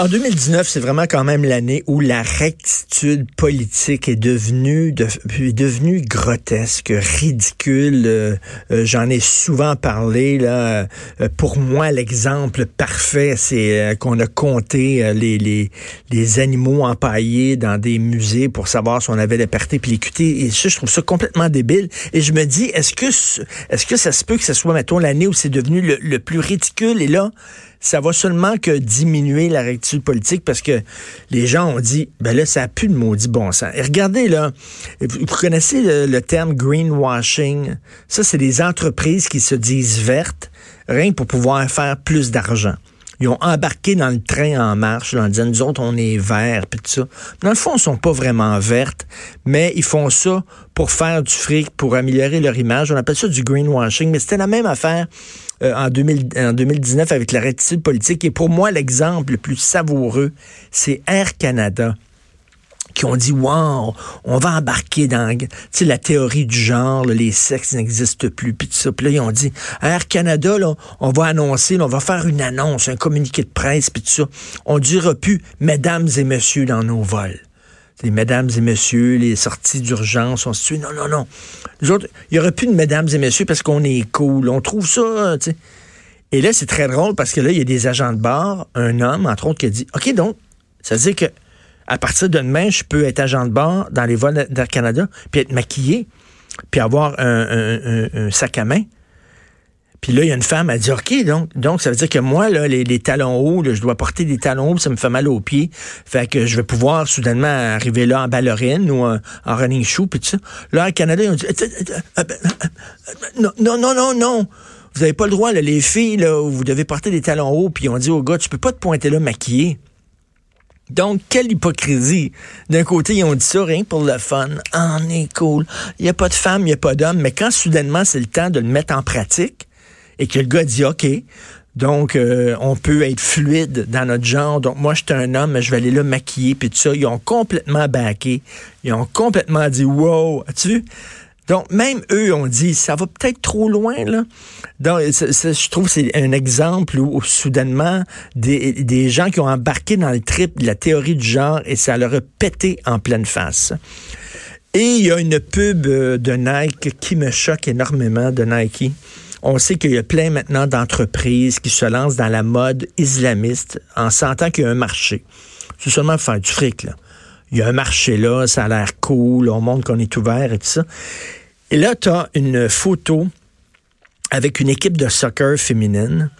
En 2019, c'est vraiment quand même l'année où la rectitude politique est devenue, de, devenue grotesque, ridicule. Euh, euh, j'en ai souvent parlé. Là. Euh, pour moi, l'exemple parfait, c'est qu'on a compté les, les, animaux empaillés dans des musées pour savoir si on avait l'éperté puis l'équité. Et ça, je trouve ça complètement débile. Et je me dis, est-ce que est-ce que ça se peut que ce soit, mettons, l'année où c'est devenu le, le plus ridicule? Et là, ça va seulement que diminuer la rectitude politique parce que les gens ont dit, ben là, ça a plus de maudit bon sens. Et regardez, là, vous connaissez le, terme greenwashing? Ça, c'est des entreprises qui se disent vertes, rien pour pouvoir faire plus d'argent. Ils ont embarqué dans le train en marche en disant, nous autres, on est verts, puis tout ça. Dans le fond, ils sont pas vraiment vertes, mais ils font ça pour faire du fric, pour améliorer leur image. On appelle ça du greenwashing, mais c'était la même affaire euh, en, 2019 avec la rectitude politique. Et pour moi, l'exemple le plus savoureux, c'est Air Canada qui ont dit wow, on va embarquer dans la théorie du genre, les sexes n'existent plus, puis tout ça. Puis là, ils ont dit Air Canada, on va annoncer, on va faire une annonce, un communiqué de presse, puis tout ça. On dira plus mesdames et messieurs dans nos vols. Les mesdames et messieurs, les sorties d'urgence, on se. Non, non, non. Nous autres, il n'y aurait plus de mesdames et messieurs parce qu'on est cool. On trouve ça, tu. Et là, c'est très drôle parce que là, il y a des agents de bord, un homme, entre autres, qui a dit OK, donc, ça veut dire que à partir de demain, je peux être agent de bord dans les vols d'Air Canada, puis être maquillé, puis avoir un, sac à main. Puis là, il y a une femme, elle dit, OK, donc, donc ça veut dire que moi, là, les, talons hauts, je dois porter des talons hauts, ça me fait mal aux pieds. Fait que je vais pouvoir soudainement arriver là en ballerine ou en, running shoe, puis tout ça. Là, Air Canada, ils ont dit, non, non, non, non, non. Vous n'avez pas le droit, les filles, là, vous devez porter des talons hauts, puis ils ont dit au gars, tu peux pas te pointer là maquillé. Donc, quelle hypocrisie. D'un côté, ils ont dit ça rien pour le fun. Ah, on est cool. Il n'y a pas de femme, il n'y a pas d'homme. Mais quand soudainement, c'est le temps de le mettre en pratique et que le gars dit OK, donc, euh, on peut être fluide dans notre genre. Donc, moi, je suis un homme, mais je vais aller là maquiller, puis tout ça. Ils ont complètement baqué. Ils ont complètement dit, wow, as-tu vu? Donc, même eux ont dit, ça va peut-être trop loin, là. Donc, je trouve que c'est un exemple où, soudainement, des, gens qui ont embarqué dans le trip de la théorie du genre et ça leur a pété en pleine face. Et il y a une pub euh, de Nike qui me choque énormément, de Nike. On sait qu'il y a plein maintenant d'entreprises qui se lancent dans la mode islamiste en sentant qu'il y a un marché. C'est seulement faire du fric, là. Il y a un marché là, ça a l'air cool, on montre qu'on est ouvert et tout ça. Et là, tu as une photo avec une équipe de soccer féminine.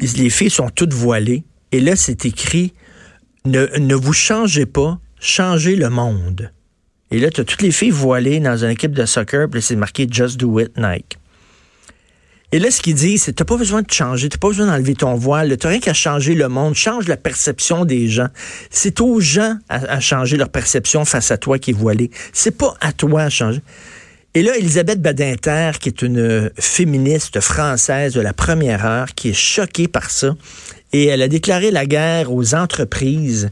Les filles sont toutes voilées. Et là, c'est écrit ne, vous changez pas, changez le monde. Et là, tu as toutes les filles voilées dans une équipe de soccer, puis c'est marqué Just Do It Nike. Et là, ce qu'il dit, c'est t'as pas besoin de changer, t'as pas besoin d'enlever ton voile, t'as rien qu'à changer le monde, change la perception des gens. C'est aux gens à, changer leur perception face à toi qui est voilé. C'est pas à toi à changer. Et là, Elisabeth Badinter, qui est une féministe française de la première heure, qui est choquée par ça, et elle a déclaré la guerre aux entreprises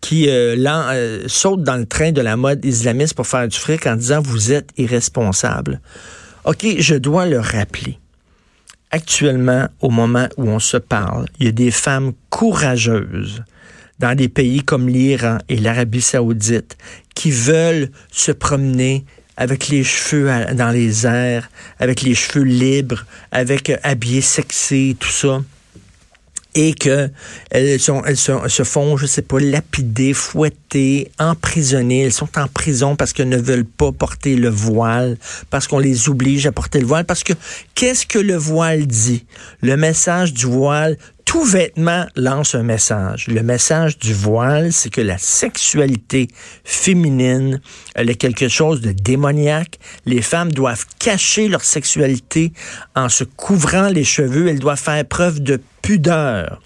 qui euh, euh, sautent dans le train de la mode islamiste pour faire du fric en disant vous êtes irresponsable. OK, je dois le rappeler. Actuellement, au moment où on se parle, il y a des femmes courageuses dans des pays comme l'Iran et l'Arabie saoudite qui veulent se promener avec les cheveux dans les airs, avec les cheveux libres, avec euh, habillés sexy, tout ça et que elles, se font, je sais pas, lapider, fouetter, emprisonner. Elles sont en prison parce qu'elles ne veulent pas porter le voile, parce qu'on les oblige à porter le voile. Parce que qu'est-ce que le voile dit? Le message du voile, tout vêtement lance un message. Le message du voile, c'est que la sexualité féminine, elle est quelque chose de démoniaque. Les femmes doivent cacher leur sexualité en se couvrant les cheveux. Elles doivent faire preuve de pudeur.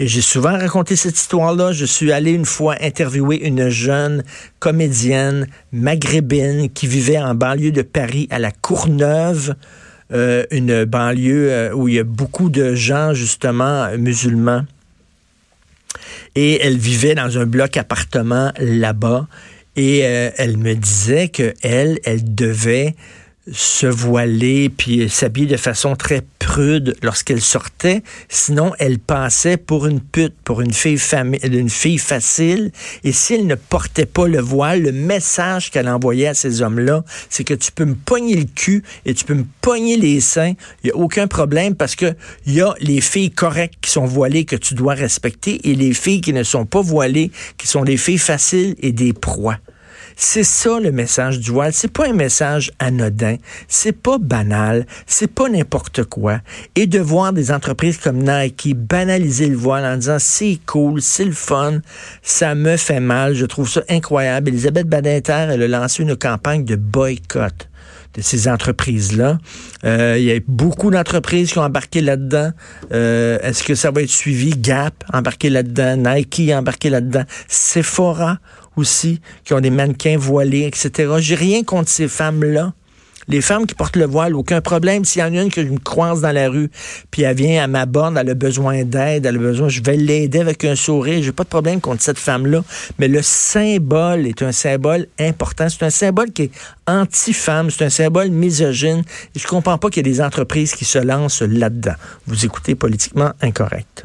Et j'ai souvent raconté cette histoire-là. Je suis allé une fois interviewer une jeune comédienne maghrébine qui vivait en banlieue de Paris à la Courneuve. Euh, une banlieue euh, où il y a beaucoup de gens, justement, musulmans. Et elle vivait dans un bloc appartement là-bas. Et euh, elle me disait que elle, elle devait se voiler puis s'habiller de façon très prude lorsqu'elle sortait. Sinon, elle passait pour une pute, pour une fille, une fille facile. Et si elle ne portait pas le voile, le message qu'elle envoyait à ces hommes-là, c'est que tu peux me pogner le cul et tu peux me pogner les seins. Il n'y a aucun problème parce que il y a les filles correctes qui sont voilées que tu dois respecter et les filles qui ne sont pas voilées, qui sont des filles faciles et des proies. C'est ça le message du voile. C'est pas un message anodin. C'est pas banal. C'est pas n'importe quoi. Et de voir des entreprises comme Nike banaliser le voile en disant c'est cool, c'est le fun, ça me fait mal. Je trouve ça incroyable. Elisabeth Badinter, elle a lancé une campagne de boycott de ces entreprises-là. Euh, il y a beaucoup d'entreprises qui ont embarqué là-dedans. Euh, est-ce que ça va être suivi? Gap embarqué là-dedans, Nike embarqué là-dedans, Sephora aussi, qui ont des mannequins voilés, etc. J'ai rien contre ces femmes-là. Les femmes qui portent le voile, aucun problème. S'il y en a une que je me croise dans la rue, puis elle vient à ma borne, elle a besoin d'aide, elle a besoin, je vais l'aider avec un sourire. J'ai pas de problème contre cette femme-là. Mais le symbole est un symbole important. C'est un symbole qui est anti-femme. C'est un symbole misogyne. Et je comprends pas qu'il y ait des entreprises qui se lancent là-dedans. Vous écoutez politiquement incorrect.